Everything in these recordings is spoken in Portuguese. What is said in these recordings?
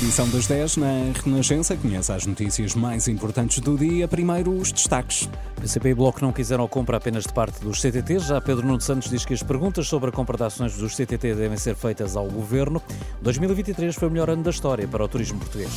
Edição das 10 na Renascença. Conhece as notícias mais importantes do dia. Primeiro, os destaques. PCP e Bloco não quiseram compra apenas de parte dos CTT. Já Pedro Nuno Santos diz que as perguntas sobre a compra de ações dos CTT devem ser feitas ao Governo. 2023 foi o melhor ano da história para o turismo português.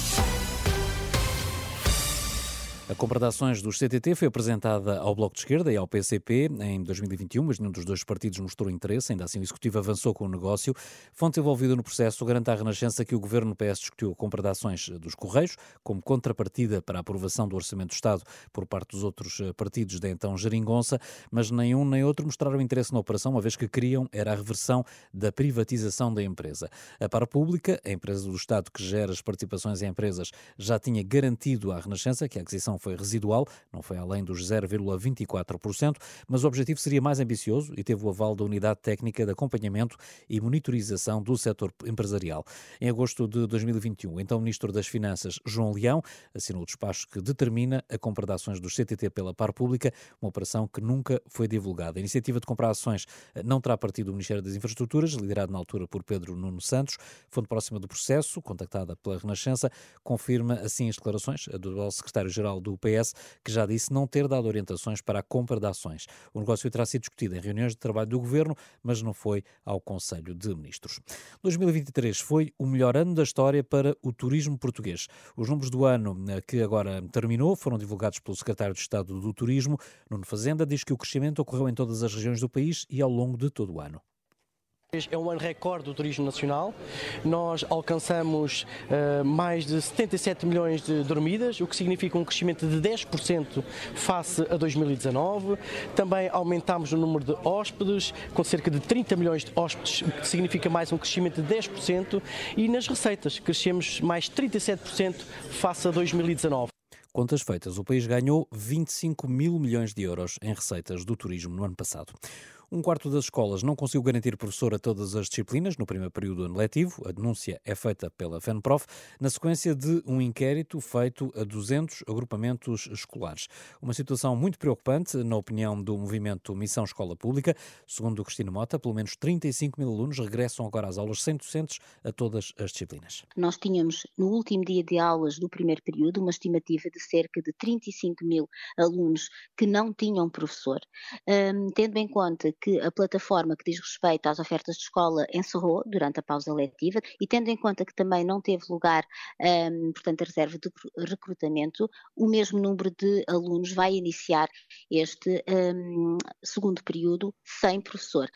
A compra de ações dos CTT foi apresentada ao Bloco de Esquerda e ao PCP em 2021, mas nenhum dos dois partidos mostrou interesse. Ainda assim, o Executivo avançou com o negócio. Fonte envolvida no processo garante à Renascença que o Governo PS discutiu a compra de ações dos Correios como contrapartida para a aprovação do Orçamento do Estado por parte dos outros eh, partidos da então Geringonça, mas nenhum nem outro mostraram interesse na operação, uma vez que queriam era a reversão da privatização da empresa. A Para Pública, a empresa do Estado que gera as participações em empresas, já tinha garantido à Renascença que a aquisição foi residual, não foi além dos 0,24%, mas o objetivo seria mais ambicioso e teve o aval da Unidade Técnica de Acompanhamento e Monitorização do Setor Empresarial. Em agosto de 2021, então Ministro das Finanças, João Leão, assinou o despacho que determina a compra de ações do CTT pela par pública, uma operação que nunca foi divulgada. A iniciativa de comprar ações eh, não terá partido do Ministério das Infraestruturas, liderado na altura por Pedro Nuno Santos, fonte próxima do processo, contactada pela Renascença, confirma assim as declarações do secretário-geral do do PS, que já disse não ter dado orientações para a compra de ações. O negócio terá sido discutido em reuniões de trabalho do Governo, mas não foi ao Conselho de Ministros. 2023 foi o melhor ano da história para o turismo português. Os números do ano eh, que agora terminou foram divulgados pelo secretário de Estado do Turismo. Nuno Fazenda diz que o crescimento ocorreu em todas as regiões do país e ao longo de todo o ano. É um ano recorde do turismo nacional. Nós alcançamos uh, mais de 77 milhões de dormidas, o que significa um crescimento de 10% face a 2019. Também aumentámos o número de hóspedes, com cerca de 30 milhões de hóspedes, o que significa mais um crescimento de 10%. E nas receitas, crescemos mais 37% face a 2019. Contas feitas, o país ganhou 25 mil milhões de euros em receitas do turismo no ano passado. Um quarto das escolas não conseguiu garantir professor a todas as disciplinas no primeiro período do ano letivo. A denúncia é feita pela FENPROF na sequência de um inquérito feito a 200 agrupamentos escolares. Uma situação muito preocupante, na opinião do movimento Missão Escola Pública. Segundo Cristina Mota, pelo menos 35 mil alunos regressam agora às aulas sem docentes a todas as disciplinas. Nós tínhamos, no último dia de aulas do primeiro período, uma estimativa de cerca de 35 mil alunos que não tinham professor. Um, tendo em conta que a plataforma que diz respeito às ofertas de escola encerrou durante a pausa letiva e tendo em conta que também não teve lugar, um, portanto, a reserva de recrutamento, o mesmo número de alunos vai iniciar este um, segundo período sem professor.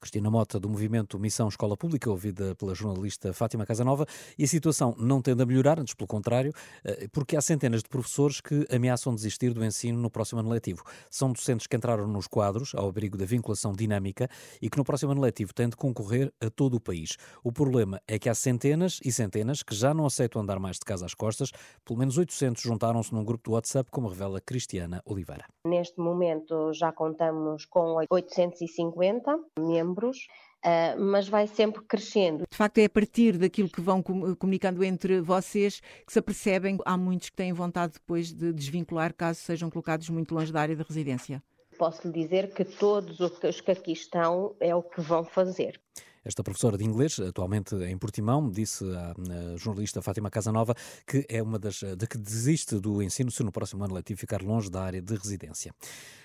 Cristina Mota, do movimento Missão Escola Pública, ouvida pela jornalista Fátima Casanova, e a situação não tende a melhorar, antes pelo contrário, eh, porque há centenas de professores que ameaçam desistir do ensino no próximo ano letivo. São docentes que entraram nos quadros, ao abrigo da vinculação dinâmica, e que no próximo ano letivo têm de concorrer a todo o país. O problema é que há centenas e centenas que já não aceitam andar mais de casa às costas, pelo menos 800 juntaram-se num grupo do WhatsApp, como revela Cristiana Oliveira. Neste momento já contamos com 850 membros membros, Uh, mas vai sempre crescendo. De facto, é a partir daquilo que vão comunicando entre vocês que se apercebem há muitos que têm vontade depois de desvincular caso sejam colocados muito longe da área de residência. Posso lhe dizer que todos os que aqui estão é o que vão fazer. Esta professora de inglês, atualmente em Portimão, disse à jornalista Fátima Casanova que é uma das de que desiste do ensino se no próximo ano letivo ficar longe da área de residência.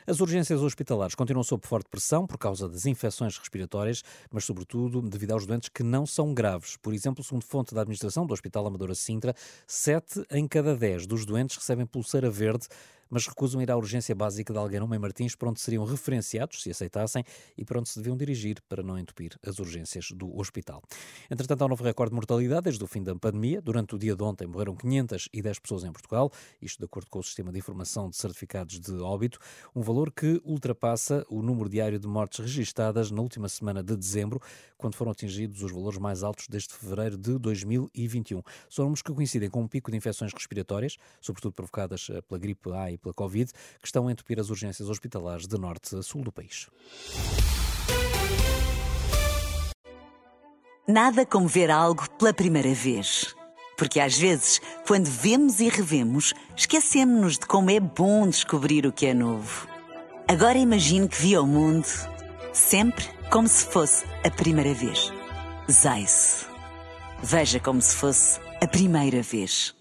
As urgências hospitalares continuam sob forte pressão por causa das infecções respiratórias, mas sobretudo devido aos doentes que não são graves. Por exemplo, segundo fonte da administração do Hospital Amadora Sintra, 7 em cada 10 dos doentes recebem pulseira verde mas recusam ir à urgência básica de Algueirão em Martins, para onde seriam referenciados, se aceitassem, e para onde se deviam dirigir para não entupir as urgências do hospital. Entretanto, há um novo recorde de mortalidade desde o fim da pandemia. Durante o dia de ontem morreram 510 pessoas em Portugal, isto de acordo com o Sistema de Informação de Certificados de Óbito, um valor que ultrapassa o número diário de mortes registadas na última semana de dezembro, quando foram atingidos os valores mais altos desde fevereiro de 2021. São números que coincidem com um pico de infecções respiratórias, sobretudo provocadas eh, pela gripe A e pela Covid, que estão a entupir as urgências hospitalares de norte a sul do país. Nada como ver algo pela primeira vez. Porque às vezes, quando vemos e revemos, esquecemos-nos de como é bom descobrir o que é novo. Agora imagine que viu o mundo sempre como se fosse a primeira vez. Zais. Veja como se fosse a primeira vez.